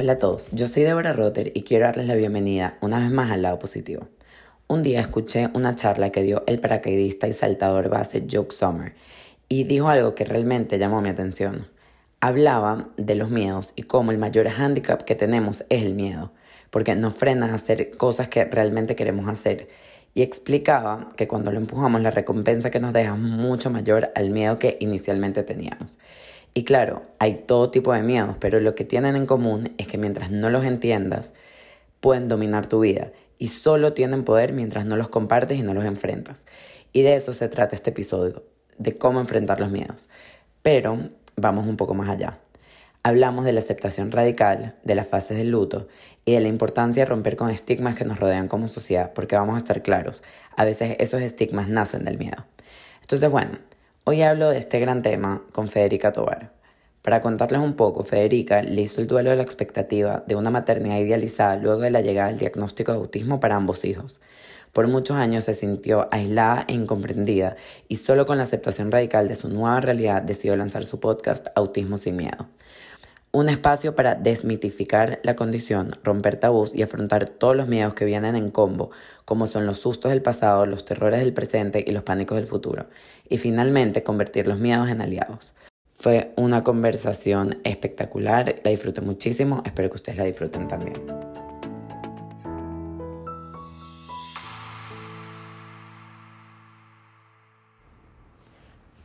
Hola a todos, yo soy Deborah Rotter y quiero darles la bienvenida una vez más al lado positivo. Un día escuché una charla que dio el paracaidista y saltador base Joke Sommer y dijo algo que realmente llamó mi atención. Hablaba de los miedos y cómo el mayor hándicap que tenemos es el miedo, porque nos frena a hacer cosas que realmente queremos hacer. Y explicaba que cuando lo empujamos la recompensa que nos deja es mucho mayor al miedo que inicialmente teníamos. Y claro, hay todo tipo de miedos, pero lo que tienen en común es que mientras no los entiendas, pueden dominar tu vida y solo tienen poder mientras no los compartes y no los enfrentas. Y de eso se trata este episodio, de cómo enfrentar los miedos. Pero vamos un poco más allá. Hablamos de la aceptación radical, de las fases del luto y de la importancia de romper con estigmas que nos rodean como sociedad, porque vamos a estar claros, a veces esos estigmas nacen del miedo. Entonces, bueno, Hoy hablo de este gran tema con Federica Tobar. Para contarles un poco, Federica le hizo el duelo de la expectativa de una maternidad idealizada luego de la llegada del diagnóstico de autismo para ambos hijos. Por muchos años se sintió aislada e incomprendida y solo con la aceptación radical de su nueva realidad decidió lanzar su podcast Autismo sin Miedo un espacio para desmitificar la condición, romper tabús y afrontar todos los miedos que vienen en combo, como son los sustos del pasado, los terrores del presente y los pánicos del futuro, y finalmente convertir los miedos en aliados. Fue una conversación espectacular, la disfruté muchísimo, espero que ustedes la disfruten también.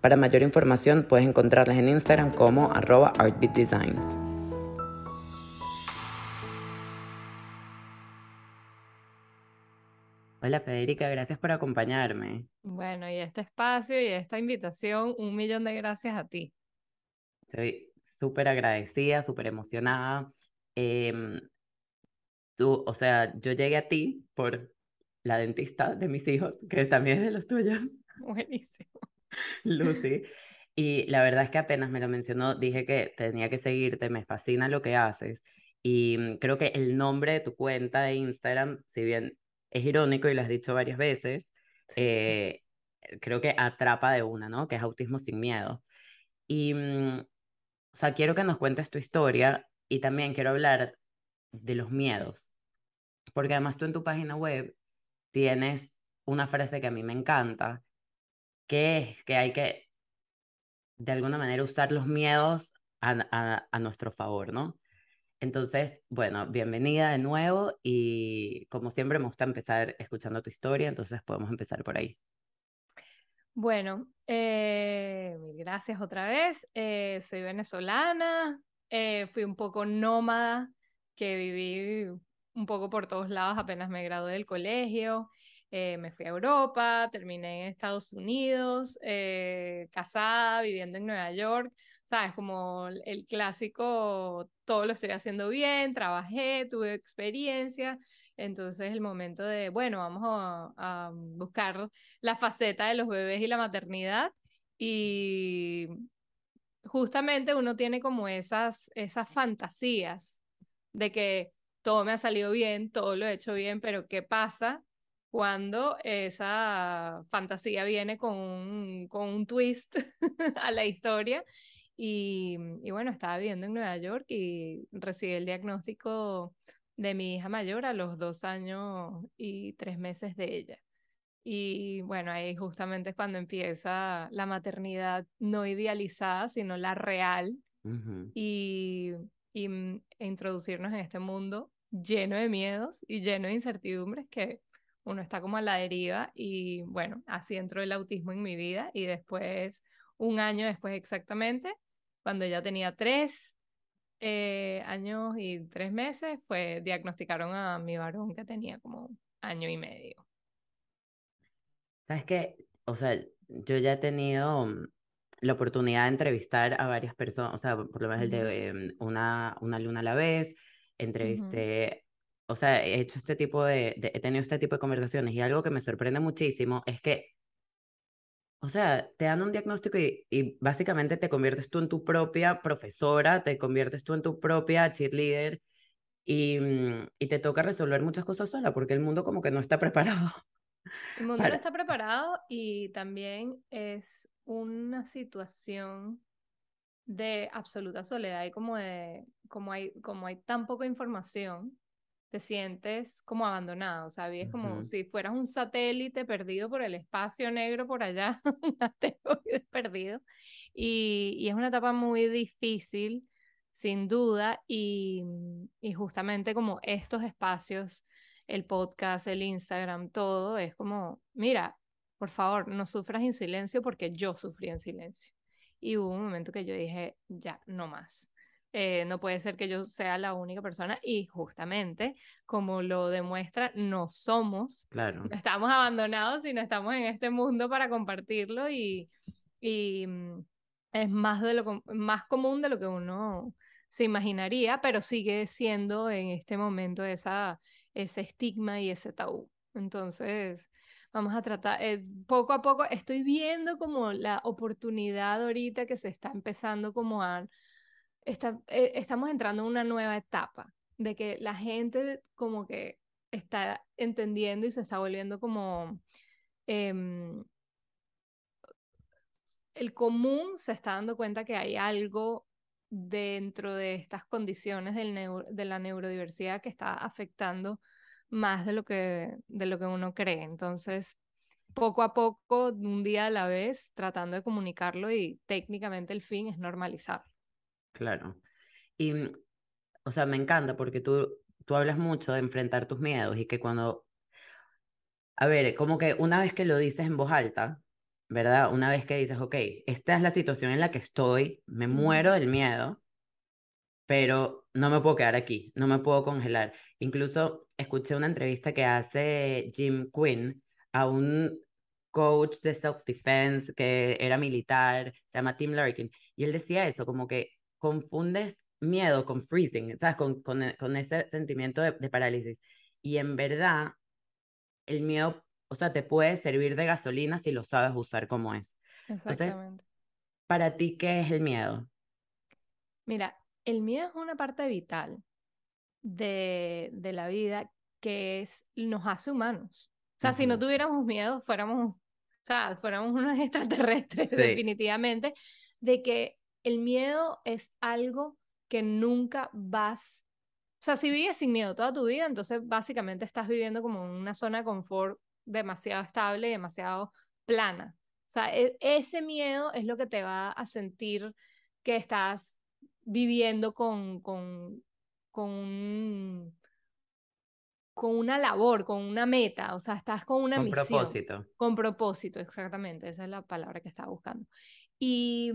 Para mayor información puedes encontrarlas en Instagram como arroba artbeatdesigns. Hola Federica, gracias por acompañarme. Bueno, y este espacio y esta invitación, un millón de gracias a ti. Estoy súper agradecida, súper emocionada. Em, tú, o sea, yo llegué a ti por la dentista de mis hijos, que también es de los tuyos. Buenísimo. Lucy. Y la verdad es que apenas me lo mencionó, dije que tenía que seguirte, me fascina lo que haces. Y mm, creo que el nombre de tu cuenta de Instagram, si bien es irónico y lo has dicho varias veces, eh, creo que atrapa de una, ¿no? Que es autismo sin miedo. Y, mm, o sea, quiero que nos cuentes tu historia y también quiero hablar de los miedos. Porque además tú en tu página web tienes una frase que a mí me encanta, que que hay que, de alguna manera, usar los miedos a, a, nuestro favor, ¿no? Entonces, bueno, bienvenida de nuevo y como siempre me gusta empezar escuchando tu historia, entonces podemos empezar por ahí. Bueno, eh, gracias otra vez. Eh, soy venezolana, eh, fui un poco nómada, que viví un poco por todos lados apenas me gradué del colegio. Eh, me fui a Europa, terminé en Estados Unidos, eh, casada, viviendo en Nueva York, ¿sabes? Como el clásico, todo lo estoy haciendo bien, trabajé, tuve experiencia, entonces el momento de, bueno, vamos a, buscar la faceta de los bebés y la maternidad. Y justamente uno tiene como esas, esas fantasías de que todo me ha salido bien, todo lo he hecho bien, pero ¿qué pasa cuando esa fantasía viene con un, con un twist a la historia. Y, y, bueno, estaba viviendo en Nueva York y recibí el diagnóstico de mi hija mayor a los dos años y tres meses de ella. Y bueno, ahí justamente es cuando empieza la maternidad no idealizada, sino la real. y, y mm, introducirnos en este mundo lleno de miedos y lleno de incertidumbres que uno está como a la deriva y bueno, así entró el autismo en mi vida y después, un año después exactamente, cuando ya tenía tres eh, años y tres meses, pues diagnosticaron a mi varón que tenía como año y medio. ¿Sabes qué? O sea, yo ya he tenido mm, la oportunidad de entrevistar a varias personas, o sea, por lo menos el de em, una, una luna a la vez, entrevisté o sea, he hecho este tipo de, de, he tenido este tipo de conversaciones y algo que me sorprende muchísimo es que, o sea, te dan un diagnóstico y, y básicamente te conviertes tú en tu propia profesora, te conviertes tú en tu propia cheerleader y, mm, y te toca resolver muchas cosas sola porque el mundo como que no está preparado. El mundo no está preparado y también es una situación de absoluta soledad y como de como hay como hay tan poca información te sientes como abandonado, ¿sabes? Como si fueras un satélite perdido por el espacio negro por allá, un asteroide perdido. Y, y, es una etapa muy difícil, sin duda, y, y justamente como estos espacios, el podcast, el Instagram, todo, es como, mira, por favor, no sufras en silencio porque yo sufrí en silencio. Y hubo un momento que yo dije, ya, no más. Eh, no puede ser que yo sea la única persona y justamente como lo demuestra, no somos, claro. no estamos abandonados y no estamos en este mundo para compartirlo y, y mm, es más, de lo, más común de lo que uno se imaginaría, pero sigue siendo en este momento esa, ese estigma y ese tabú. Entonces, vamos a tratar, eh, poco a poco estoy viendo como la oportunidad ahorita que se está empezando como a, está, eh, estamos entrando en una nueva etapa de que la gente como que está entendiendo y se está volviendo como... Em, el común se está dando cuenta que hay algo dentro de estas condiciones del de la neurodiversidad que está afectando más de lo que, de lo que uno cree. Entonces, poco a poco, un día a la vez, tratando de comunicarlo y técnicamente el fin es normalizar. Claro. Y, o sea, me encanta porque tú, tú hablas mucho de enfrentar tus miedos y que cuando, a ver, como que una vez que lo dices en voz alta, ¿verdad? Una vez que dices, ok, esta es la situación en la que estoy, me muero del miedo, pero no me puedo quedar aquí, no me puedo congelar. Incluso escuché una entrevista que hace Jim Quinn a un coach de self-defense que era militar, se llama Tim Larkin, y él decía eso, como que confundes miedo con freezing, ¿sabes? Con, con, con ese sentimiento de, de, parálisis. Y en verdad, el miedo, o sea, te puede servir de gasolina si lo sabes usar como es. Exactamente. Entonces, para ti, ¿qué es el miedo? Mira, el miedo es una parte vital de, de la vida que es, nos hace humanos. O sea, si no tuviéramos miedo, fuéramos, o sea, fuéramos unos extraterrestres, sí. definitivamente, de que el miedo es algo que nunca vas, o sea, si vives sin miedo toda tu vida, entonces básicamente estás viviendo como en una zona de confort demasiado estable y demasiado plana. O sea, e ese miedo es lo que te va a sentir que estás viviendo con, con, con, con una labor, con una meta, o sea, estás con una con misión. Con propósito. Con propósito, exactamente, esa es la palabra que estaba buscando. Y,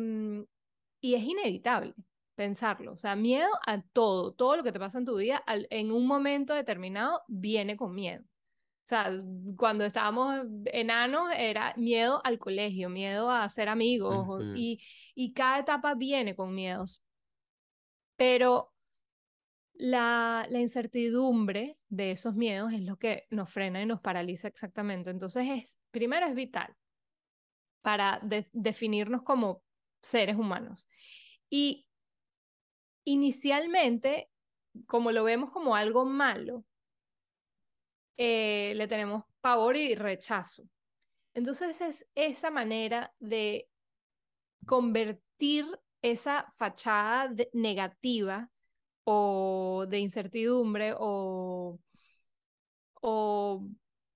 y es inevitable pensarlo, o sea, miedo a todo, todo lo que te pasa en tu vida, al, en un momento determinado viene con miedo. O sea, cuando estábamos enanos era miedo al colegio, miedo a ser amigos, uh -huh. y, y cada etapa viene con miedos. Pero la, la, incertidumbre de esos miedos es lo que nos frena y nos paraliza exactamente. Entonces, es, primero es vital para de, definirnos como seres humanos. Y inicialmente, como lo vemos como algo malo, eh, le tenemos pavor y rechazo. Entonces es esa manera de convertir esa fachada negativa o de incertidumbre o, o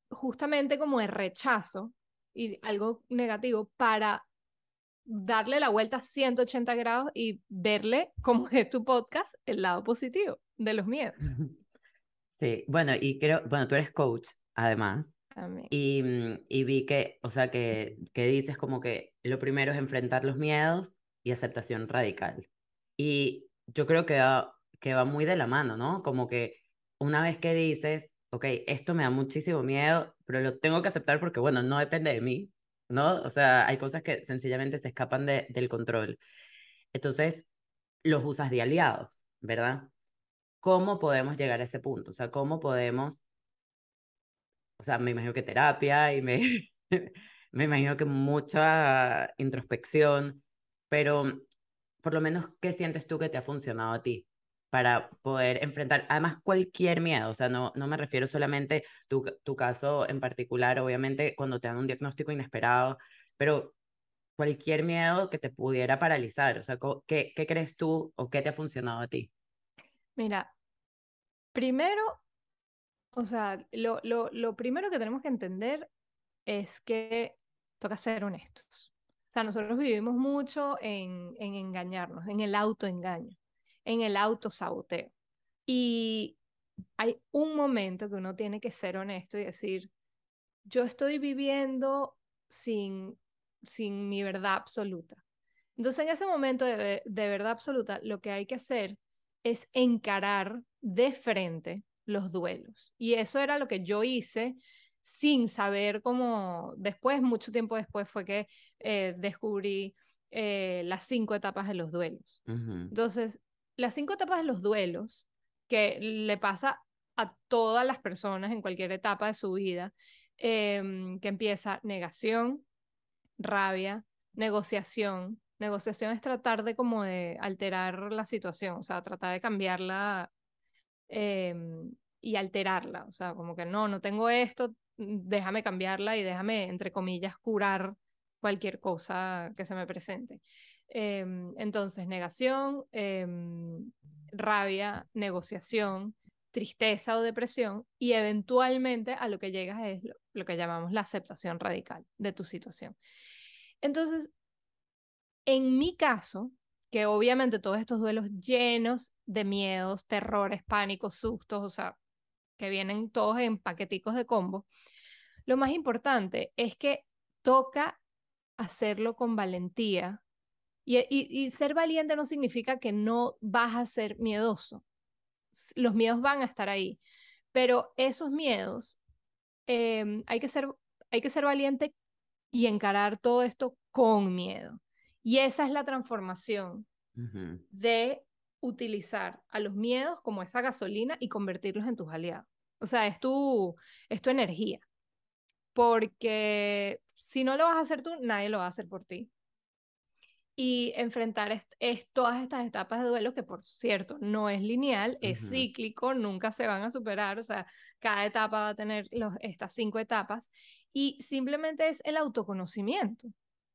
justamente como de rechazo y algo negativo para darle la vuelta a 180 grados y verle, como es tu podcast, el lado positivo de los miedos. Sí, bueno, y creo, bueno, tú eres coach, además. También. Y, y vi que, o sea, que, que dices como que lo primero es enfrentar los miedos y aceptación radical. Y yo creo que va, que va muy de la mano, ¿no? Como que una vez que dices, ok, esto me da muchísimo miedo, pero lo tengo que aceptar porque, bueno, no depende de mí, ¿no? O sea, hay cosas que sencillamente se escapan de, del control. Entonces, los usas de aliados, ¿verdad? ¿cómo podemos llegar a ese punto? O sea, ¿cómo podemos, o sea, me imagino que terapia y me, me imagino que mucha introspección, pero por lo menos, ¿qué sientes tú que te ha funcionado a ti? Para poder enfrentar, además, cualquier miedo, o sea, no, no me refiero solamente tu, tu caso en particular, obviamente, cuando te dan un diagnóstico inesperado, pero cualquier miedo que te pudiera paralizar, o sea, ¿qué, qué crees tú o qué te ha funcionado a ti? Mira, primero, o sea, lo, lo, lo primero que tenemos que entender es que toca ser honestos. O sea, nosotros vivimos mucho en, en engañarnos, en el autoengaño, en el autosaboteo. Y hay un momento que uno tiene que ser honesto y decir, yo estoy viviendo sin, sin mi verdad absoluta. Entonces, en ese momento de, de verdad absoluta, lo que hay que hacer es encarar de frente los duelos. Y eso era lo que yo hice sin saber cómo, después, mucho tiempo después, fue que eh, descubrí eh, las cinco etapas de los duelos. Entonces, las cinco etapas de los duelos, que le pasa a todas las personas en cualquier etapa de su vida, em, que empieza negación, rabia, negociación. Negociación es tratar de como de alterar la situación, o sea, tratar de cambiarla em, y alterarla, o sea, como que no, no tengo esto, déjame cambiarla y déjame, entre comillas, curar cualquier cosa que se me presente. Em, entonces, negación, em, rabia, negociación, tristeza o depresión y eventualmente a lo que llegas es lo, que llamamos la aceptación radical de tu situación. Entonces, en mi caso, que obviamente todos estos duelos llenos de miedos, terrores, pánicos, sustos, o sea, que vienen todos en paqueticos de combo, lo más importante es que toca hacerlo con valentía. Y, ser valiente no significa que no vas a ser miedoso. Los miedos van a estar ahí. Pero esos miedos, em, hay, que ser, hay que ser valiente y encarar todo esto con miedo. Y esa es la transformación de utilizar a los miedos como esa gasolina y convertirlos en tus aliados. O sea, es tu, es tu energía. Porque si no lo vas a hacer tú, nadie lo va a hacer por ti. Y enfrentar es, todas estas etapas de duelo, que por cierto, no es lineal, es cíclico, nunca se van a superar, o sea, cada etapa va a tener los, estas cinco etapas, y simplemente es el autoconocimiento. O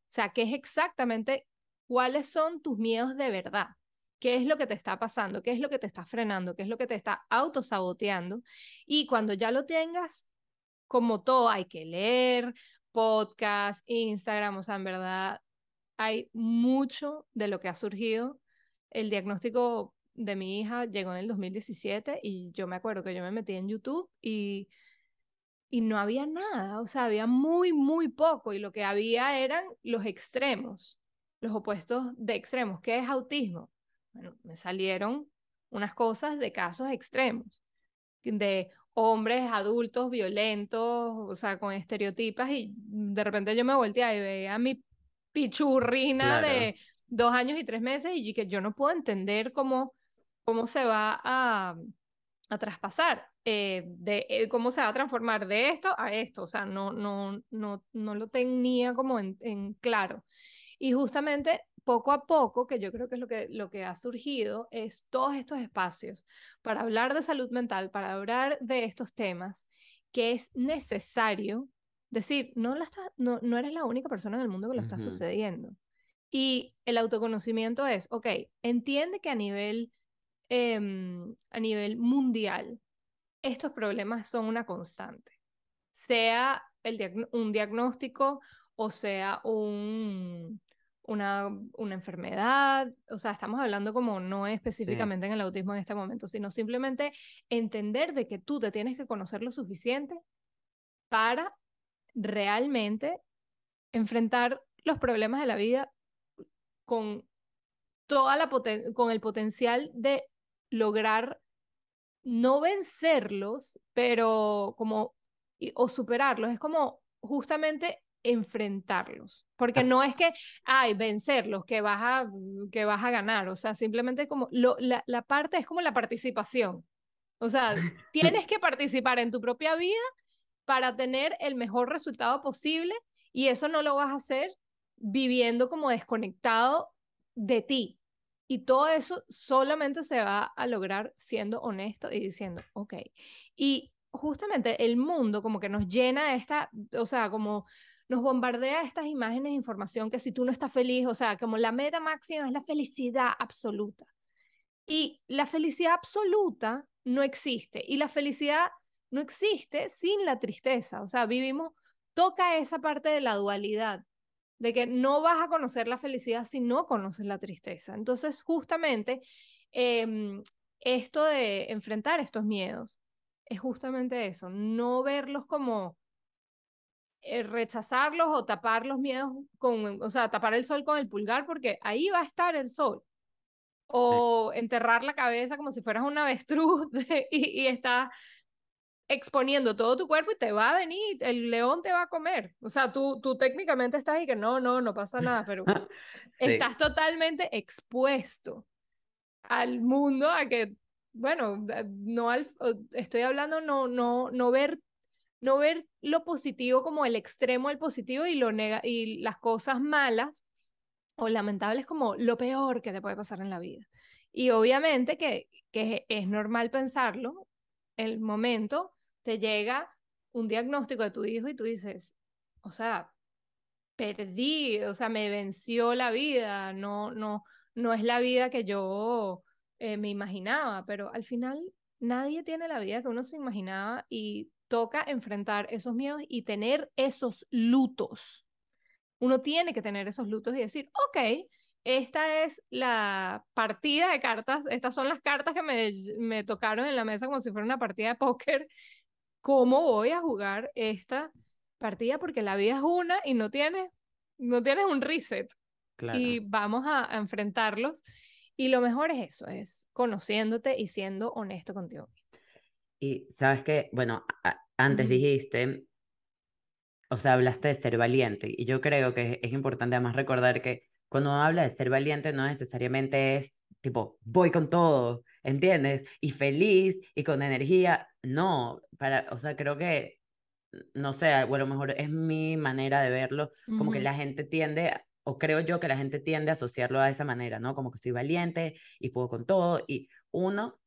sea, que es exactamente cuáles son tus miedos de verdad, qué es lo que te está pasando, qué es lo que te está frenando, qué es lo que te está autosaboteando. Y cuando ya lo tengas, como todo, hay que leer, podcast, Instagram, o sea, en verdad hay mucho de lo que ha surgido. El diagnóstico de mi hija llegó en el 2017 y yo me acuerdo que yo me metí en YouTube y, y no había nada, o sea, había muy, muy poco y lo que había eran los extremos, los opuestos de extremos. ¿Qué es autismo? Bueno, me salieron unas cosas de casos extremos, de hombres adultos violentos, o sea, con estereotipas y de repente yo me volteé y veía a mi pichurrina de dos años y tres meses y que yo no puedo entender cómo, cómo se va a, a traspasar, eh, de eh, cómo se va a transformar de esto a esto, o sea, no, no, no, no lo tenía como en, en claro. Y justamente poco a poco, que yo creo que es lo que, lo que ha surgido, es todos estos espacios para hablar de salud mental, para hablar de estos temas, que es necesario decir, no, la no, no eres la única persona en el mundo que lo está sucediendo. Y el autoconocimiento es, ok, entiende que a nivel, em, a nivel mundial estos problemas son una constante, sea el un diagnóstico o sea un, una, una enfermedad, o sea, estamos hablando como no específicamente en el autismo en este momento, sino simplemente entender de que tú te tienes que conocer lo suficiente para realmente enfrentar los problemas de la vida con toda la con el potencial de lograr no vencerlos, pero como o superarlos, es como justamente enfrentarlos. Porque no es que, ay, vencerlos, que vas a, que vas a ganar. O sea, simplemente como lo, la, la parte es como la participación. O sea, tienes que participar en tu propia vida para tener el mejor resultado posible y eso no lo vas a hacer viviendo como desconectado de ti. Y todo eso solamente se va a lograr siendo honesto y diciendo, ok. Y justamente el mundo como que nos llena esta, o sea, como nos bombardea estas imágenes de información que si tú no estás feliz, o sea, como la meta máxima es la felicidad absoluta. Y la felicidad absoluta no existe. Y la felicidad no existe sin la tristeza. O sea, vivimos, toca esa parte de la dualidad, de que no vas a conocer la felicidad si no conoces la tristeza. Entonces, justamente, em, esto de enfrentar estos miedos es justamente eso, no verlos como eh, rechazarlos o tapar los miedos con, o sea, tapar el sol con el pulgar, porque ahí va a estar el sol. O enterrar la cabeza como si fueras un avestruz y, y estás exponiendo todo tu cuerpo y te va a venir, el león te va a comer. O sea, tú, tú técnicamente estás ahí que no, no, no pasa nada, pero estás totalmente expuesto al mundo, a que, bueno, no al, estoy hablando no, no, no ver, no ver lo positivo como el extremo del positivo y, lo nega y las cosas malas o lamentables como lo peor que te puede pasar en la vida. Y obviamente que, que es normal pensarlo, el momento te llega un diagnóstico de tu hijo y tú dices, o sea, perdí, o sea, me venció la vida, no, no, no es la vida que yo eh, me imaginaba, pero al final nadie tiene la vida que uno se imaginaba y toca enfrentar esos miedos y tener esos lutos. Uno tiene que tener esos lutos y decir, ok, esta es la partida de cartas, estas son las cartas que me, me tocaron en la mesa como si fuera una partida de póker cómo voy a jugar esta partida porque la vida es una y no tienes, no tienes un reset. Y vamos a, enfrentarlos. Y lo mejor es eso, es conociéndote y siendo honesto contigo. Y sabes que, bueno, antes dijiste, o sea, hablaste de ser valiente. Y yo creo que es importante además recordar que cuando habla de ser valiente no necesariamente es tipo, voy con todo, ¿entiendes? Y feliz y con energía. No, para, o sea, creo que, no sé, bueno, a lo mejor es mi manera de verlo, como que la gente tiende, o creo yo que la gente tiende a asociarlo a esa manera, ¿no? Como que estoy valiente y puedo con todo. Y uno,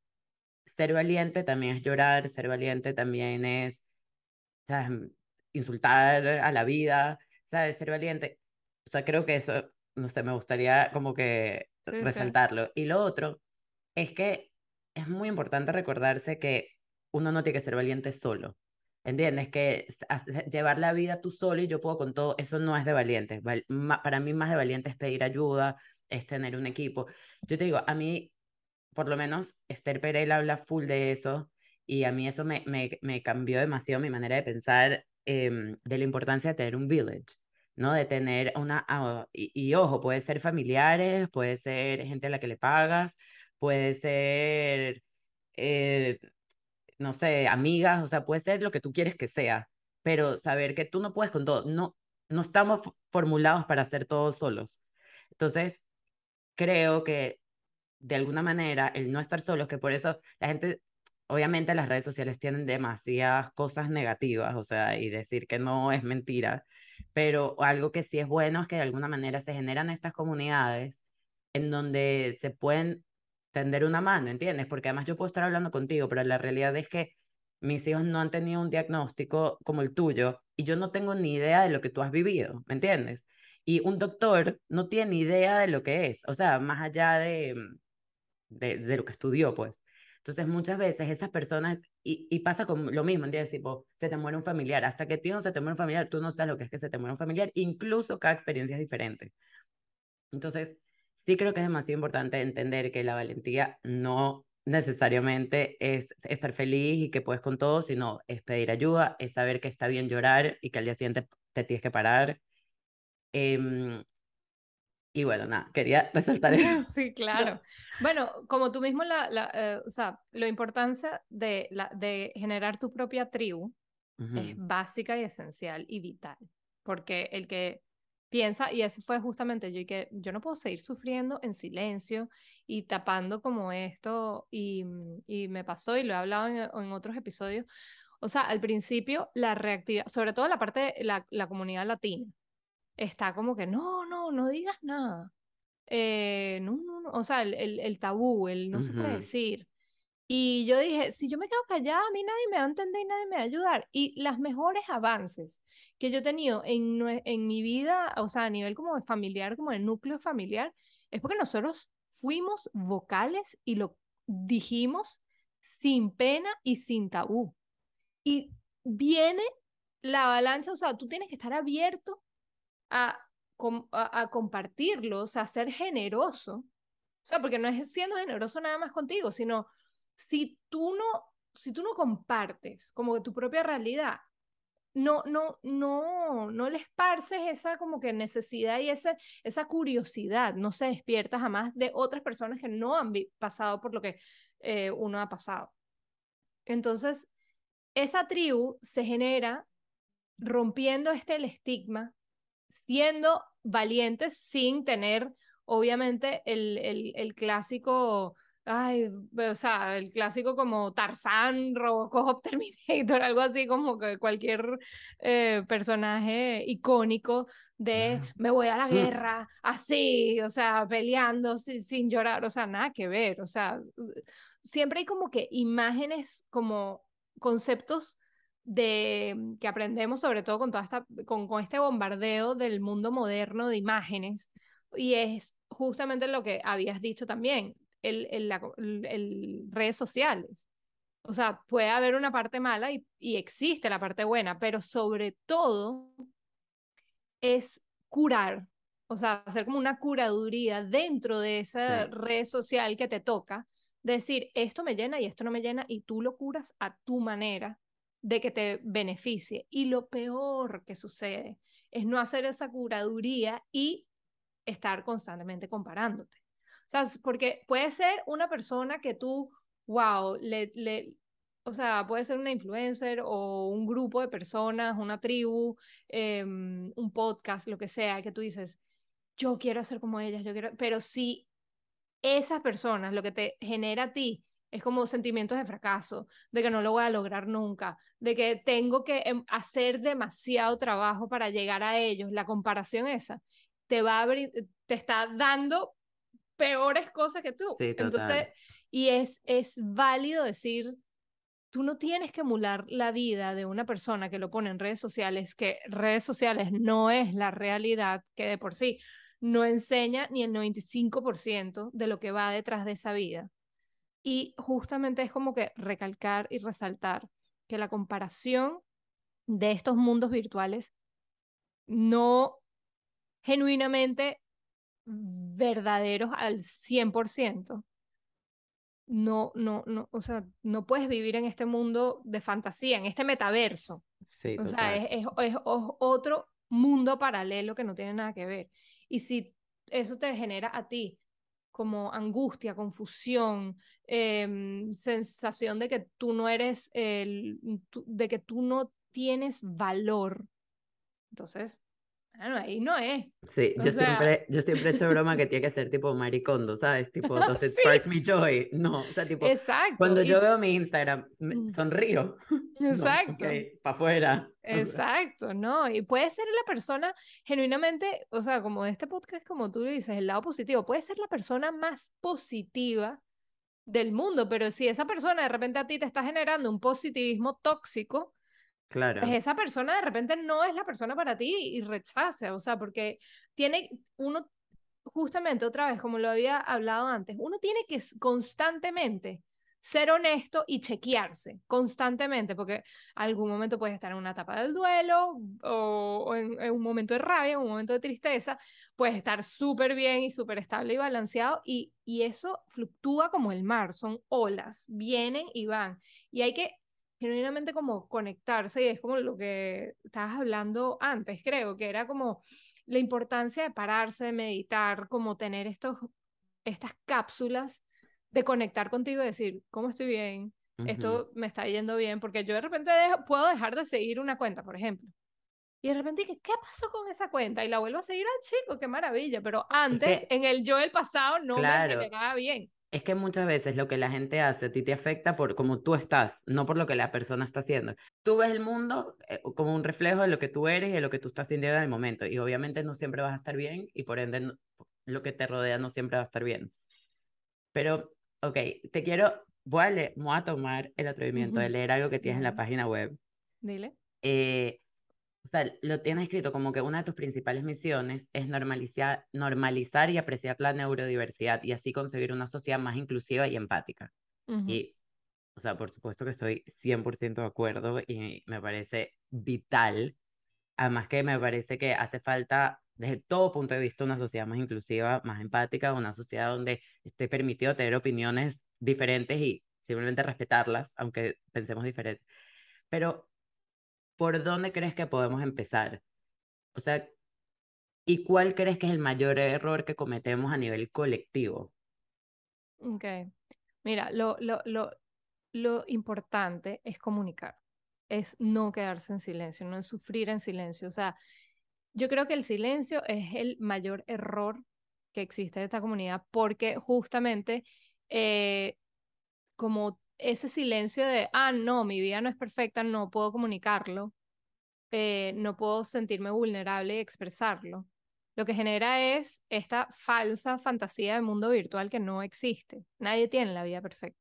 ser valiente también es llorar, ser valiente también es, ¿sabes? Insultar a la vida, ¿sabes? Ser valiente. O sea, creo que eso, no sé, me gustaría como que resaltarlo. Y lo otro es que es muy importante recordarse que uno no tiene que ser valiente solo. ¿Entiendes? Que llevar la vida tú solo y yo puedo con todo, eso no es de valiente. Para mí más de valiente es pedir ayuda, es tener un equipo. Yo te digo, a mí, por lo menos, Esther Perel habla full de eso y a mí eso me, me, me cambió demasiado mi manera de pensar em, de la importancia de tener un village. ¿no? De tener una, ah, y, ojo, puede ser familiares, puede ser gente a la que le pagas, puede ser, eh, no sé, amigas, o sea, puede ser lo que tú quieres que sea, pero saber que tú no puedes con todo, no, no estamos formulados para hacer todo solos. Entonces, creo que de alguna manera el no estar solos, que por eso la gente obviamente las redes sociales tienen demasiadas cosas negativas, o sea, y decir que no es mentira, pero algo que sí es bueno es que de alguna manera se generan estas comunidades en donde se pueden tender una mano, ¿entiendes? Porque además yo puedo estar hablando contigo, pero la realidad es que mis hijos no han tenido un diagnóstico como el tuyo y yo no tengo ni idea de lo que tú has vivido, ¿me entiendes? Y un doctor no tiene ni idea de lo que es, o sea, más allá de, de, de lo que estudió, pues. Entonces, muchas veces esas personas, y, y pasa con lo mismo, ¿entiendes? Tipo, se te muere un familiar. Hasta que tío no se te muere un familiar, tú no sabes lo que es que se te muere un familiar. Incluso cada experiencia es diferente. Entonces, sí creo que es demasiado importante entender que la valentía no necesariamente es estar feliz y que puedes con todo, sino es pedir ayuda, es saber que está bien llorar y que al día siguiente te tienes que parar. Eh, y bueno, nada, quería resaltar eso. Sí, claro. Bueno, como tú mismo, la, la eh, o sea, la importancia de, la, de generar tu propia tribu es básica y esencial y vital. porque el que piensa, y ese fue justamente yo, y que yo no puedo seguir sufriendo en silencio y tapando como esto, y, y me pasó, y lo he hablado en, en otros episodios, o sea, al principio la reactividad, sobre todo la parte de la, la comunidad latina, está como que no, no, no digas nada. Eh, no, no, no, o sea, el, el, el tabú, el no se puede decir. Y yo dije, si yo me quedo callada, a mí nadie me va a entender y nadie me va a ayudar. Y los mejores avances que yo he tenido en, en mi vida, o sea, a nivel como de familiar, como de núcleo familiar, es porque nosotros fuimos vocales y lo dijimos sin pena y sin tabú. Y viene la avalancha, o sea, tú tienes que estar abierto a, a, compartirlo, o sea, a ser generoso. O sea, porque no es siendo generoso nada más contigo, sino si tú no, si tú no compartes como tu propia realidad, no, no, no, no le esparces esa como que necesidad y esa, esa curiosidad, no se despierta jamás de otras personas que no han pasado por lo que eh, uno ha pasado. Entonces, esa tribu se genera rompiendo este el estigma, siendo valientes sin tener, obviamente, el, el, el clásico Ay, o sea, el clásico como Tarzán, Robocop, Terminator, algo así como que cualquier eh, personaje icónico de me voy a la mm. guerra, así, o sea, peleando sin, sin llorar, o sea, nada que ver, o sea, siempre hay como que imágenes, como conceptos de que aprendemos sobre todo con toda esta con, con este bombardeo del mundo moderno de imágenes y es justamente lo que habías dicho también el, el, el, redes sociales. O sea, puede haber una parte mala y, y existe la parte buena, pero sobre todo es curar, o sea, hacer como una curaduría dentro de esa red social que te toca, decir, esto me llena y esto no me llena, y tú lo curas a tu manera de que te beneficie. Y lo peor que sucede es no hacer esa curaduría y estar constantemente comparándote. Sea, porque puede ser una persona que tú, wow, le, le, o sea, puede ser una influencer o un grupo de personas, una tribu, em, un podcast, lo que sea, que tú dices, yo quiero ser como ellas, yo quiero, pero si esas personas lo que te genera a ti es como sentimientos de fracaso, de que no lo voy a lograr nunca, de que tengo que em, hacer demasiado trabajo para llegar a ellos, la comparación esa te va a te está dando peores cosas que tú. Entonces, y es, es válido decir, tú no tienes que emular la vida de una persona que lo pone en redes sociales, que redes sociales no es la realidad, que de por sí no enseña ni el 95% de lo que va detrás de esa vida. Y justamente es como que recalcar y resaltar que la comparación de estos mundos virtuales no genuinamente verdaderos al 100%, no, no, no, o sea, no puedes vivir en este mundo de fantasía, en este metaverso. Sí, o sea, es, es, es, otro mundo paralelo que no tiene nada que ver. Y si eso te genera a ti como angustia, confusión, em, sensación de que tú no eres, el, de que tú no tienes valor, entonces ahí no es. Sí, yo, siempre, yo siempre he hecho broma que tiene que ser tipo maricondo, ¿sabes? Tipo, does it spark me joy? No, o sea, tipo, Exacto. cuando yo veo mi Instagram, mm. sonrío. Exacto. No, para afuera. Exacto, ¿no? Y puede ser la persona genuinamente, o sea, como este podcast, como tú dices, el lado positivo, puede ser la persona más positiva del mundo, pero si esa persona de repente a ti te está generando un positivismo tóxico, Claro. Pues esa persona de repente no es la persona para ti y rechaza, o sea, porque tiene uno, justamente otra vez, como lo había hablado antes, uno tiene que constantemente ser honesto y chequearse constantemente, porque algún momento puedes estar en una etapa del duelo o, en, un momento de rabia, en un momento de tristeza, puedes estar súper bien y súper estable y balanceado y, y eso fluctúa como el mar, son olas, vienen y van. Y hay que genuinamente como conectarse y es como lo que estabas hablando antes, creo, que era como la importancia de pararse, de meditar, como tener estos, estas cápsulas de conectar contigo y decir, ¿cómo estoy bien? Esto me está yendo bien, porque yo de repente puedo dejar de seguir una cuenta, por ejemplo. Y de repente dije, ¿qué pasó con esa cuenta? Y la vuelvo a seguir al chico, qué maravilla. Pero antes, en el yo del pasado, no me generaba bien. Es que muchas veces lo que la gente hace a ti te afecta por cómo tú estás, no por lo que la persona está haciendo. Tú ves el mundo eh, como un reflejo de lo que tú eres y de lo que tú estás sintiendo en el momento. Y obviamente no siempre vas a estar bien y por ende lo que te rodea no siempre va a estar bien. Pero, ok, te quiero, voy a, leer, voy a tomar el atrevimiento de leer algo que tienes en la página web. Dile. Eh, o sea, lo tienes escrito como que una de tus principales misiones es normalizar, normalizar y apreciar la neurodiversidad y así conseguir una sociedad más inclusiva y empática. Y, o sea, por supuesto que estoy 100% de acuerdo y me parece vital. Además que me parece que hace falta, desde todo punto de vista, una sociedad más inclusiva, más empática, una sociedad donde esté permitido tener opiniones diferentes y simplemente respetarlas, aunque pensemos diferente. Pero ¿por dónde crees que podemos empezar? O sea, ¿y cuál crees que es el mayor error que cometemos a nivel colectivo? Ok. Mira, lo, lo, lo, lo importante es comunicar, es no quedarse en silencio, no es sufrir en silencio. O sea, yo creo que el silencio es el mayor error que existe en esta comunidad porque justamente eh, como ese silencio de, ah, no, mi vida no es perfecta, no puedo comunicarlo, eh, no puedo sentirme vulnerable y expresarlo. Lo que genera es esta falsa fantasía de mundo virtual que no existe. Nadie tiene la vida perfecta.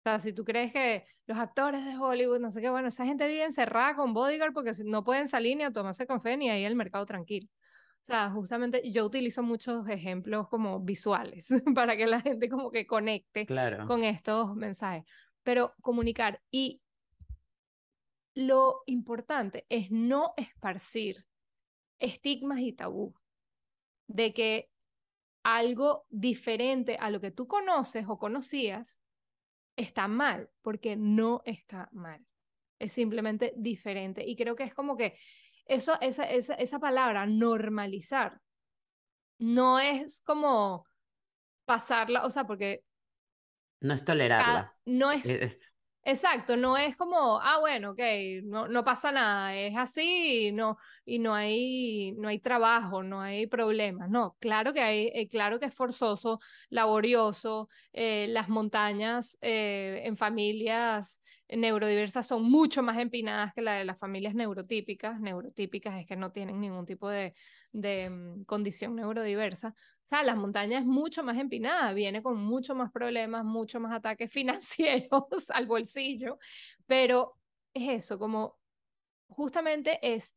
O sea, si tú crees que los actores de Hollywood, no sé qué, bueno, esa gente vive encerrada con bodyguard porque no pueden salir ni a tomarse café ni ahí el mercado tranquilo. O sea, justamente yo utilizo muchos ejemplos como visuales para que la gente como que conecte con estos mensajes. Pero comunicar y lo importante es no esparcir estigmas y tabú de que algo diferente a lo que tú conoces o conocías está mal, porque no está mal. Es simplemente diferente. Y creo que es como que eso, esa, esa, esa palabra, normalizar, no es como pasarla, o sea, porque... No es tolerarla. no es, Exacto, no es como, ah, bueno, ok, no, no pasa nada, es así y no, y no hay, no hay trabajo, no hay problemas. No, claro que hay, eh, claro que es forzoso, laborioso, eh, las montañas eh, en familias neurodiversas son mucho más empinadas que la de las familias neurotípicas. Neurotípicas es que no tienen ningún tipo de, de mm, condición neurodiversa. O sea, las montañas es mucho más empinada, viene con mucho más problemas, mucho más ataques financieros al bolsillo, pero es eso, como justamente es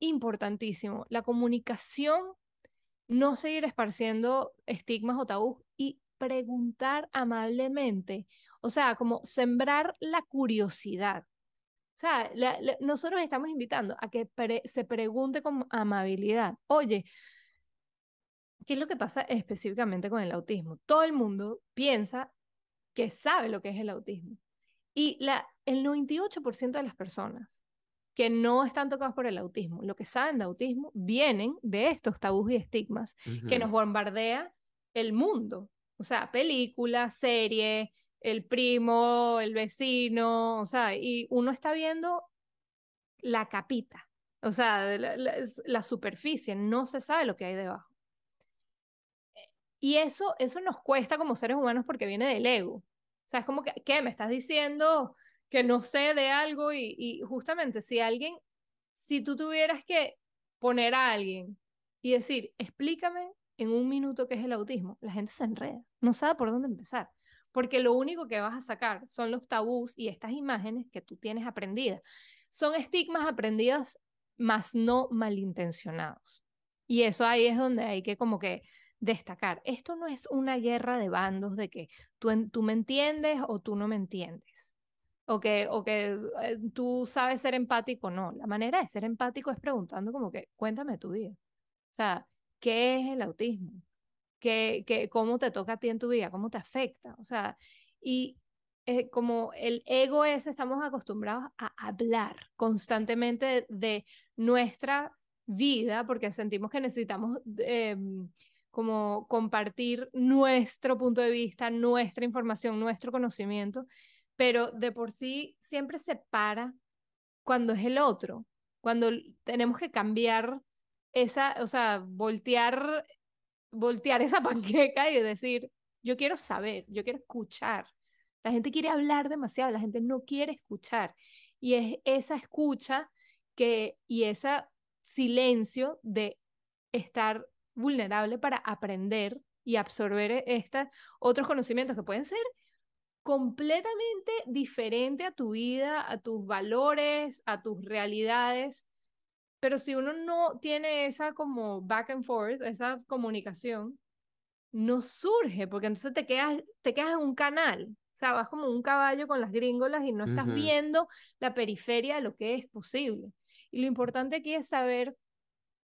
importantísimo la comunicación, no seguir esparciendo estigmas o tabús y preguntar amablemente, o sea, como sembrar la curiosidad. O sea, nosotros estamos invitando a que se pregunte con amabilidad, oye, ¿Qué es lo que pasa específicamente con el autismo? Todo el mundo piensa que sabe lo que es el autismo. Y la, el 98% de las personas que no están tocadas por el autismo, lo que saben de autismo, vienen de estos tabús y estigmas que nos bombardea el mundo. O sea, películas, series, el primo, el vecino, o sea, y uno está viendo la capita, o sea, la superficie, no se sabe lo que hay debajo. Y eso, eso nos cuesta como seres humanos porque viene del ego. O sea, es como que, ¿qué? ¿Me estás diciendo que no sé de algo? Y, y justamente si alguien, si tú tuvieras que poner a alguien y decir, explícame en un minuto qué es el autismo, la gente se enreda, no sabe por dónde empezar. Porque lo único que vas a sacar son los tabús y estas imágenes que tú tienes aprendidas. Son estigmas aprendidos, más no malintencionados. Y eso ahí es donde hay que como que destacar. Esto no es una guerra de bandos de que tú, tú me entiendes o tú no me entiendes. O que, o que eh, tú sabes ser empático. No, la manera de ser empático es preguntando como que, cuéntame tu vida. O sea, ¿qué es el autismo? ¿Qué, qué, ¿Cómo te toca a ti en tu vida? ¿Cómo te afecta? O sea, y eh, como el ego es, estamos acostumbrados a hablar constantemente de, nuestra vida porque sentimos que necesitamos em, como compartir nuestro punto de vista, nuestra información, nuestro conocimiento, pero de por sí siempre se para cuando es el otro, cuando tenemos que cambiar esa, o sea, voltear, voltear esa panqueca y decir, yo quiero saber, yo quiero escuchar. La gente quiere hablar demasiado, la gente no quiere escuchar. Y es esa escucha que, y ese silencio de estar vulnerable para aprender y absorber estos otros conocimientos que pueden ser completamente diferentes a tu vida, a tus valores, a tus realidades. Pero si uno no tiene esa como back and forth, esa comunicación, no surge, porque entonces te quedas, te quedas en un canal. O sea, vas como un caballo con las gringolas y no estás viendo la periferia de lo que es posible. Y lo importante aquí es saber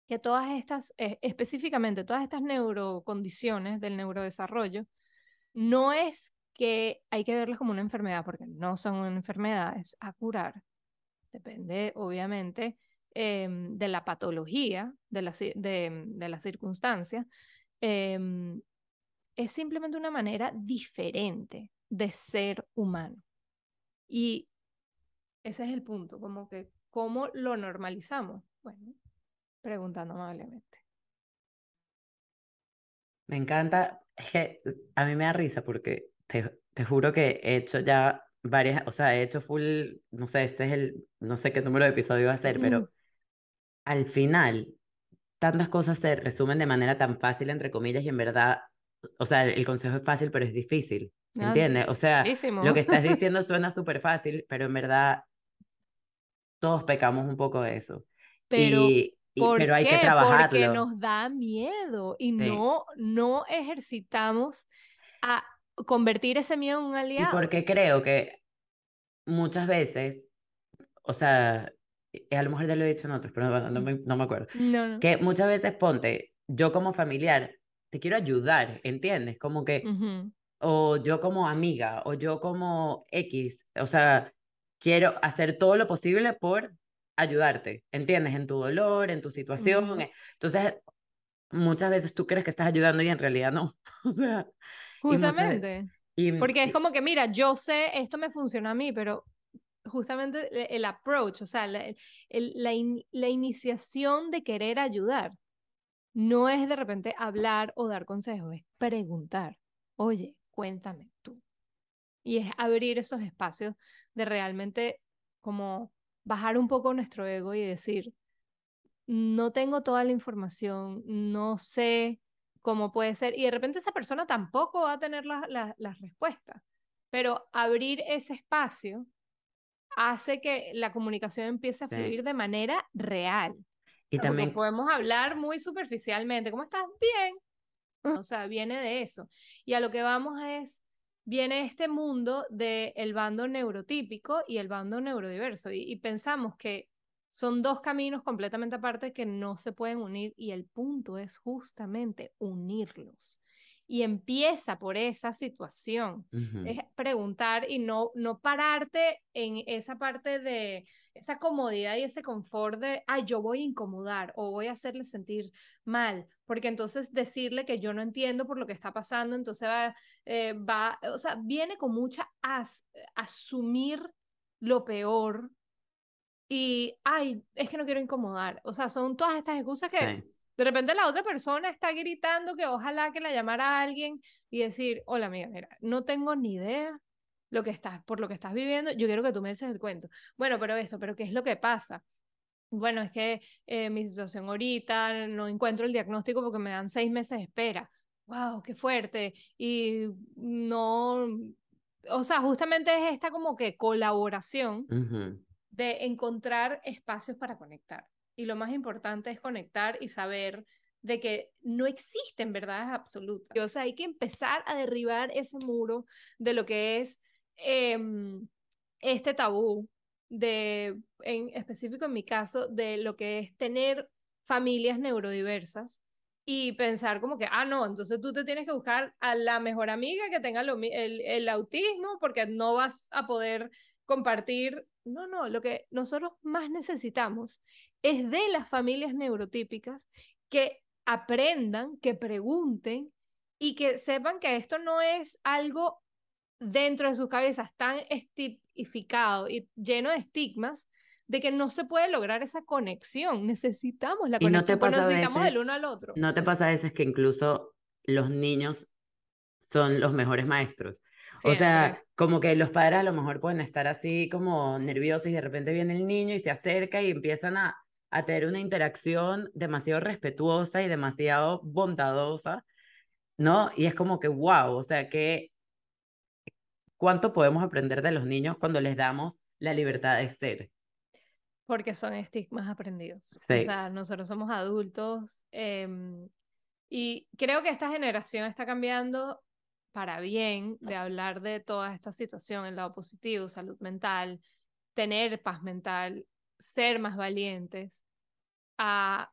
que todas estas, eh, específicamente todas estas neurocondiciones del neurodesarrollo, no es que hay que verlas como una enfermedad, porque no son enfermedades a curar. Depende, obviamente, em, de la patología, de la, de, de la circunstancia. Em, es simplemente una manera diferente de ser humano. Y ese es el punto, como que, ¿cómo lo normalizamos? Bueno, preguntando amablemente. Me encanta, es que a mí me da risa porque te, te juro que he hecho ya varias, o sea, he hecho full, no sé, este es el, no sé qué número de episodio va a ser, pero al final tantas cosas se resumen de manera tan fácil, entre comillas, y en verdad, o sea, el, consejo es fácil, pero es difícil, ¿entiendes? O sea, lo que estás diciendo suena súper fácil, pero en verdad todos pecamos un poco de eso. Pero, y, pero hay que trabajarlo. Porque nos da miedo y no, no ejercitamos a convertir ese miedo en un aliado. Y porque creo que muchas veces, o sea, a lo mejor ya lo he dicho en otros, pero no, me, no me, acuerdo. Que muchas veces ponte, yo como familiar, te quiero ayudar, ¿entiendes? Como que, o yo como amiga, o yo como X, o sea, quiero hacer todo lo posible por ayudarte, ¿entiendes? En tu dolor, en tu situación. Eh, entonces, muchas veces tú crees que estás ayudando y en realidad no. o sea, Justamente. Porque es como que, mira, yo sé, esto me funciona a mí, pero justamente el approach, o sea, la, la, la iniciación de querer ayudar, no es de repente hablar o dar consejos, es preguntar, oye, cuéntame tú. Y es abrir esos espacios de realmente como bajar un poco nuestro ego y decir, no tengo toda la información, no sé cómo puede ser, y de repente esa persona tampoco va a tener las respuestas, pero abrir ese espacio hace que la comunicación empiece a fluir de manera real. Y también podemos hablar muy superficialmente, ¿cómo estás? Bien. O sea, viene de eso. Y a lo que vamos es, viene este mundo del el bando neurotípico y el bando neurodiverso. Y, y pensamos que son dos caminos completamente aparte que no se pueden unir y el punto es justamente unirlos y empieza por esa situación. Es preguntar y no, no pararte en esa parte de esa comodidad y ese confort de, ay, yo voy a incomodar o voy a hacerle sentir mal, porque entonces decirle que yo no entiendo por lo que está pasando, entonces va, eh, va o sea, viene con mucha asumir lo peor y, ay, es que no quiero incomodar. O sea, son todas estas excusas que... De repente la otra persona está gritando que ojalá que la llamara a alguien y decir, hola amiga, mira, no tengo ni idea lo que estás, por lo que estás viviendo, yo quiero que tú me des el cuento. Bueno, pero esto, pero ¿qué es lo que pasa? Bueno, es que eh, mi situación ahorita, no encuentro el diagnóstico porque me dan seis meses de espera. ¡Wow! ¡Qué fuerte! Y no, o sea, justamente es esta como que colaboración de encontrar espacios para conectar. Y lo más importante es conectar y saber de que no existen verdades absolutas. O sea, hay que empezar a derribar ese muro de lo que es em, este tabú, de, en específico en mi caso, de lo que es tener familias neurodiversas y pensar como que, ah, no, entonces tú te tienes que buscar a la mejor amiga que tenga el, el autismo porque no vas a poder compartir. No, no, lo que nosotros más necesitamos es de las familias neurotípicas que aprendan, que pregunten y que sepan que esto no es algo dentro de sus cabezas tan estipificado y lleno de estigmas de que no se puede lograr esa conexión. Necesitamos la Y no te conexión, pues pasa necesitamos veces- del uno al otro. ¿No te pasa a veces que incluso los niños son los mejores maestros? O sea, como que los padres a lo mejor pueden estar así como nerviosos y de repente viene el niño y se acerca y empiezan a, a tener una interacción demasiado respetuosa y demasiado bondadosa, ¿no? Y es como que, wow, o sea, que cuánto podemos aprender de los niños cuando les damos la libertad de ser. Porque son estigmas aprendidos. O Sí. sea, nosotros somos adultos em, y creo que esta generación está cambiando para bien de hablar de toda esta situación, el lado positivo, salud mental, tener paz mental, ser más valientes, a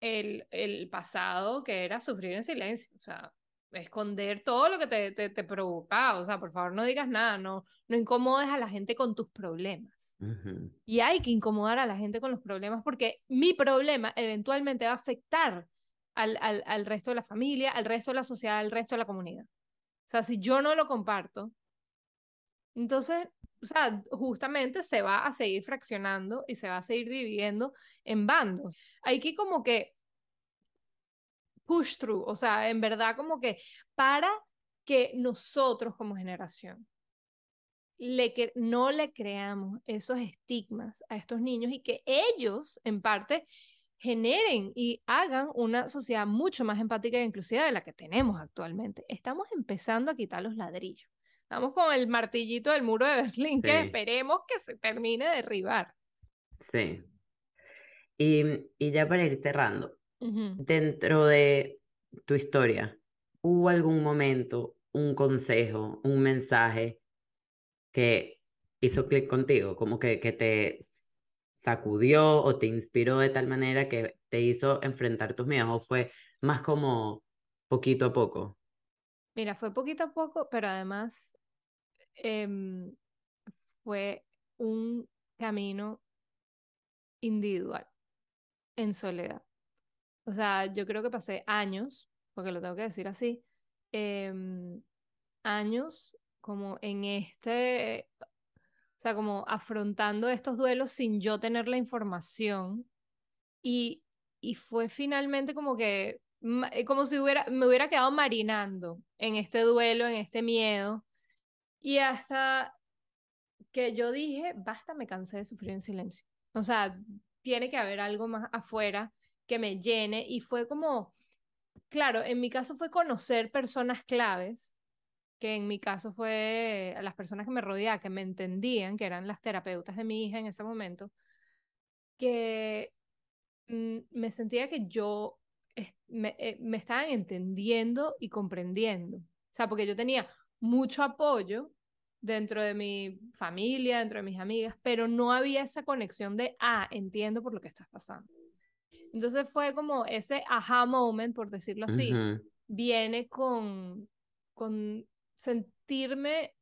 el, el pasado que era sufrir en silencio, o sea, esconder todo lo que te, te, te provocaba, o sea, por favor no digas nada, no, no incomodes a la gente con tus problemas. Y hay que incomodar a la gente con los problemas porque mi problema eventualmente va a afectar al, al, al resto de la familia, al resto de la sociedad, al resto de la comunidad. O sea, si yo no lo comparto, entonces, o sea, justamente se va a seguir fraccionando y se va a seguir dividiendo en bandos. Hay que como que push through, o sea, en verdad como que para que nosotros como generación le que no le creamos esos estigmas a estos niños y que ellos, en parte, generen y hagan una sociedad mucho más empática e inclusiva de la que tenemos actualmente. Estamos empezando a quitar los ladrillos. Estamos con el martillito del muro de Berlín que esperemos que se termine de derribar. Sí. Y, y ya para ir cerrando, dentro de tu historia, ¿hubo algún momento, un consejo, un mensaje que hizo clic contigo, como que, que te sacudió o te inspiró de tal manera que te hizo enfrentar tus miedos o fue más como poquito a poco? Mira, fue poquito a poco, pero además em, fue un camino individual, en soledad. O sea, yo creo que pasé años, porque lo tengo que decir así, em, años como en este, o sea, como afrontando estos duelos sin yo tener la información. Y, y fue finalmente como que, eh, como si hubiera, me hubiera quedado marinando en este duelo, en este miedo. Y hasta que yo dije, basta, me cansé de sufrir en silencio. O sea, tiene que haber algo más afuera que me llene. Y fue como, claro, en mi caso fue conocer personas claves, que en mi caso fue las personas que me rodeaban, que me entendían, que eran las terapeutas de mi hija en ese momento, que mm, me sentía que yo me, eh, me estaban entendiendo y comprendiendo. O sea, porque yo tenía mucho apoyo dentro de mi familia, dentro de mis amigas, pero no había esa conexión de, ah, entiendo por lo que estás pasando. Entonces fue como ese aha moment, por decirlo así, Ujú. viene con, con sentirme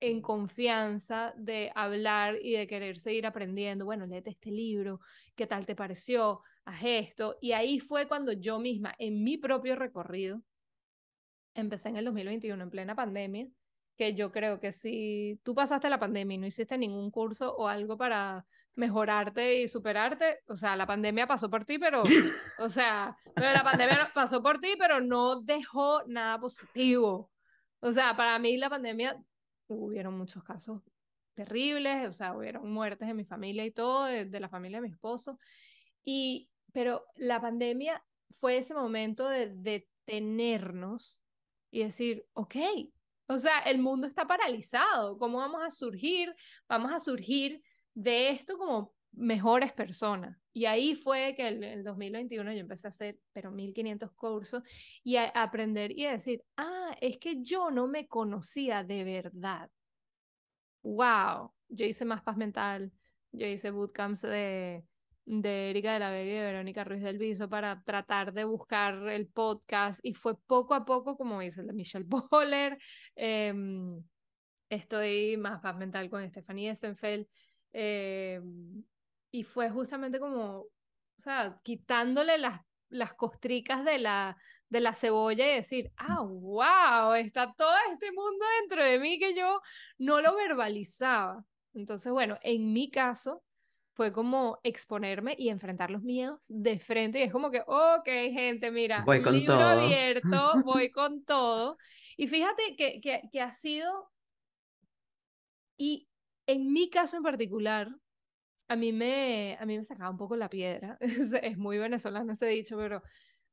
en confianza de hablar y de querer seguir aprendiendo. Bueno, léete este libro, ¿qué tal te pareció? Haz esto. Y ahí fue cuando yo misma, en mi propio recorrido, empecé en el 2021, en plena pandemia, que yo creo que si tú pasaste la pandemia y no hiciste ningún curso o algo para mejorarte y superarte, o sea, la pandemia pasó por ti, pero, o sea, pero la pandemia pasó por ti, pero no dejó nada positivo. O sea, para mí la pandemia hubieron muchos casos terribles, o sea, hubieron muertes en mi familia y todo, de, la familia de mi esposo. Y, pero la pandemia fue ese momento de detenernos y decir, ok, o sea, el mundo está paralizado, ¿cómo vamos a surgir? Vamos a surgir de esto como mejores personas. Y ahí fue que en el 2021 yo empecé a hacer, pero 1500 cursos y a, aprender y a decir, ah, es que yo no me conocía de verdad. Wow, yo hice más paz mental, yo hice bootcamps de, de Erika de la Vega y Verónica Ruiz del Viso para tratar de buscar el podcast y fue poco a poco, como dice de Michelle Boller, em, estoy más paz mental con Stephanie Essenfeld em, y fue justamente como, o sea, quitándole las, las costricas de la, de la cebolla y decir, ah, wow, está todo este mundo dentro de mí que yo no lo verbalizaba. Entonces, bueno, en mi caso fue como exponerme y enfrentar los miedos de frente. Y es como que, ok, gente, mira, voy con libro todo. abierto, voy con todo. Y fíjate que, que, que ha sido, y en mi caso en particular, a mí me, a mí me sacaba un poco la piedra. Es, es muy venezolano ese dicho, pero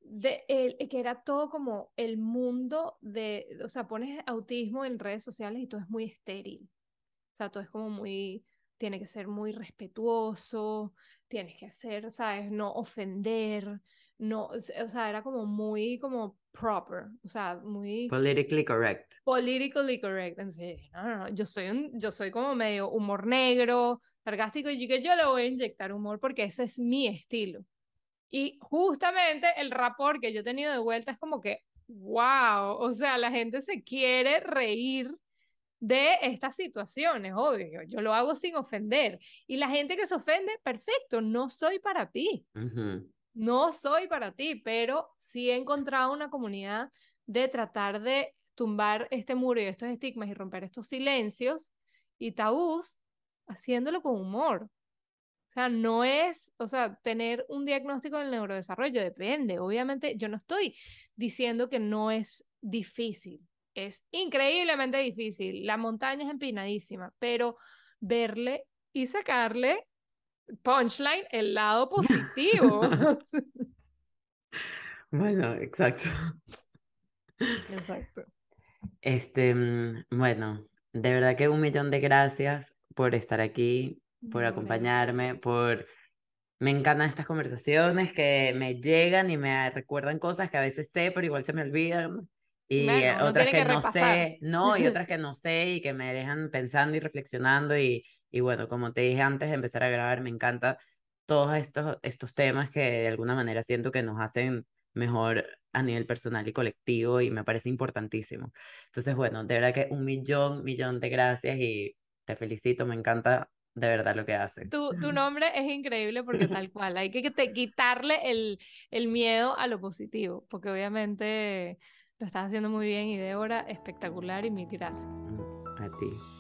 de, el, que era todo como el mundo de, o sea, pones autismo en redes sociales y todo es muy estéril. O sea, todo es como muy, tiene que ser muy respetuoso, tienes que ser, ¿sabes? No ofender, no, o sea, era como muy como proper, o sea, muy Politically correct. politically correct. Entonces, no, no, no, yo soy un, yo soy como medio humor negro, sarcástico, y que yo le voy a inyectar humor porque ese es mi estilo. Y justamente el rapor que yo he tenido de vuelta es como que, wow, o sea, la gente se quiere reír de estas situaciones, obvio, yo lo hago sin ofender. Y la gente que se ofende, perfecto, no soy para ti, no soy para ti, pero sí he encontrado una comunidad de tratar de tumbar este muro y estos estigmas y romper estos silencios y tabús haciéndolo con humor. O sea, no es, o sea, tener un diagnóstico del neurodesarrollo depende. Obviamente, yo no estoy diciendo que no es difícil. Es increíblemente difícil. La montaña es empinadísima, pero verle y sacarle punchline el lado positivo. Bueno, exacto. Exacto. Este, mm, bueno, de verdad que un millón de gracias por estar aquí, por acompañarme, por... Me encantan estas conversaciones que me llegan y me recuerdan cosas que a veces sé, pero igual se me olvidan. Y Bueno, eh, uno otras que que no sé, no, y otras que no sé y que me dejan pensando y reflexionando. Y, y bueno, como te dije antes de empezar a grabar, me encanta todos estos, estos temas que de alguna manera siento que nos hacen mejor a nivel personal y colectivo y me parece importantísimo. Entonces, bueno, de verdad que un millón, millón de gracias y te felicito, me encanta de verdad lo que haces. Tu, tu nombre es increíble porque tal cual, hay que te- quitarle el, el miedo a lo positivo, porque obviamente lo estás haciendo muy bien y Débora, espectacular y mil gracias. A ti.